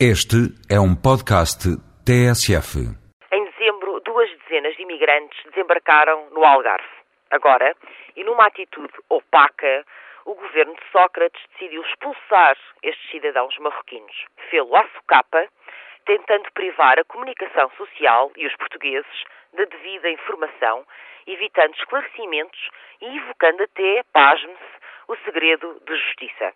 Este é um podcast TSF. Em dezembro, duas dezenas de imigrantes desembarcaram no Algarve. Agora, e numa atitude opaca, o governo de Sócrates decidiu expulsar estes cidadãos marroquinos. Fê-lo à socapa, tentando privar a comunicação social e os portugueses da devida informação, evitando esclarecimentos e evocando até, pasme-se, o segredo de justiça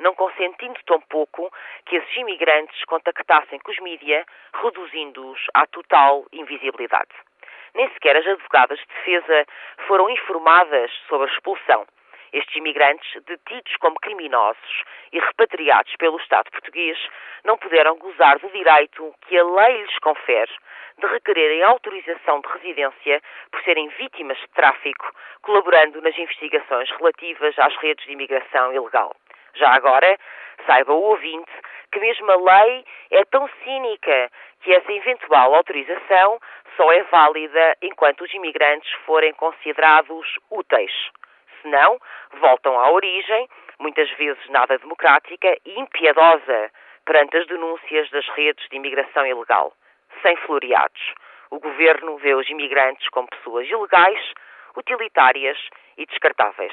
não consentindo tampouco que esses imigrantes contactassem com os mídia, reduzindo-os à total invisibilidade. Nem sequer as advogadas de defesa foram informadas sobre a expulsão. Estes imigrantes, detidos como criminosos e repatriados pelo Estado português, não puderam gozar do direito que a lei lhes confere de requererem autorização de residência por serem vítimas de tráfico, colaborando nas investigações relativas às redes de imigração ilegal. Já agora, saiba o ouvinte que mesmo a lei é tão cínica que essa eventual autorização só é válida enquanto os imigrantes forem considerados úteis. Se não, voltam à origem, muitas vezes nada democrática e impiedosa, perante as denúncias das redes de imigração ilegal. Sem floreados. O governo vê os imigrantes como pessoas ilegais, utilitárias e descartáveis.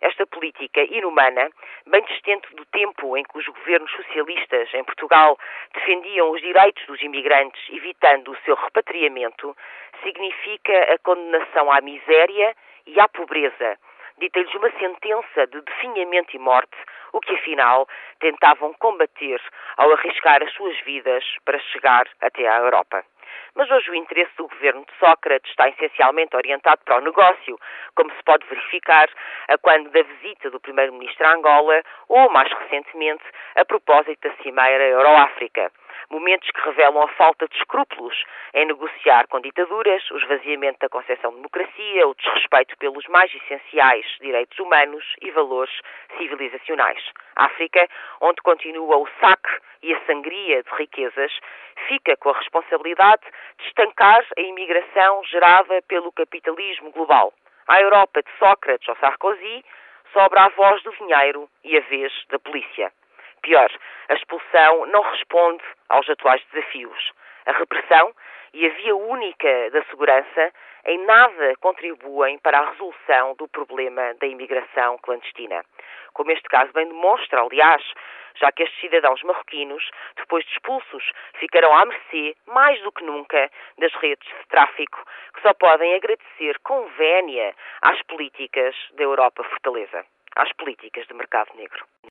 Esta política inumana, bem distante do tempo em que os governos socialistas em Portugal defendiam os direitos dos imigrantes, evitando o seu repatriamento, significa a condenação à miséria e à pobreza. Dita-lhes uma sentença de definhamento e morte, o que afinal tentavam combater ao arriscar as suas vidas para chegar até à Europa. Mas hoje o interesse do governo de Sócrates está essencialmente orientado para o negócio, como se pode verificar a quando da visita do primeiro-ministro a Angola ou, mais recentemente, a propósito da Cimeira Euro-África momentos que revelam a falta de escrúpulos em negociar com ditaduras, o esvaziamento da concepção de democracia, o desrespeito pelos mais essenciais direitos humanos e valores civilizacionais. África, onde continua o saque e a sangria de riquezas, fica com a responsabilidade de estancar a imigração gerada pelo capitalismo global. À Europa de Sócrates ou Sarkozy sobra a voz do dinheiro e a vez da polícia. Pior, a expulsão não responde aos atuais desafios. A repressão e a via única da segurança em nada contribuem para a resolução do problema da imigração clandestina. Como este caso bem demonstra, aliás, já que estes cidadãos marroquinos, depois de expulsos, ficarão à mercê, mais do que nunca, das redes de tráfico, que só podem agradecer com vénia às políticas da Europa Fortaleza, às políticas de mercado negro.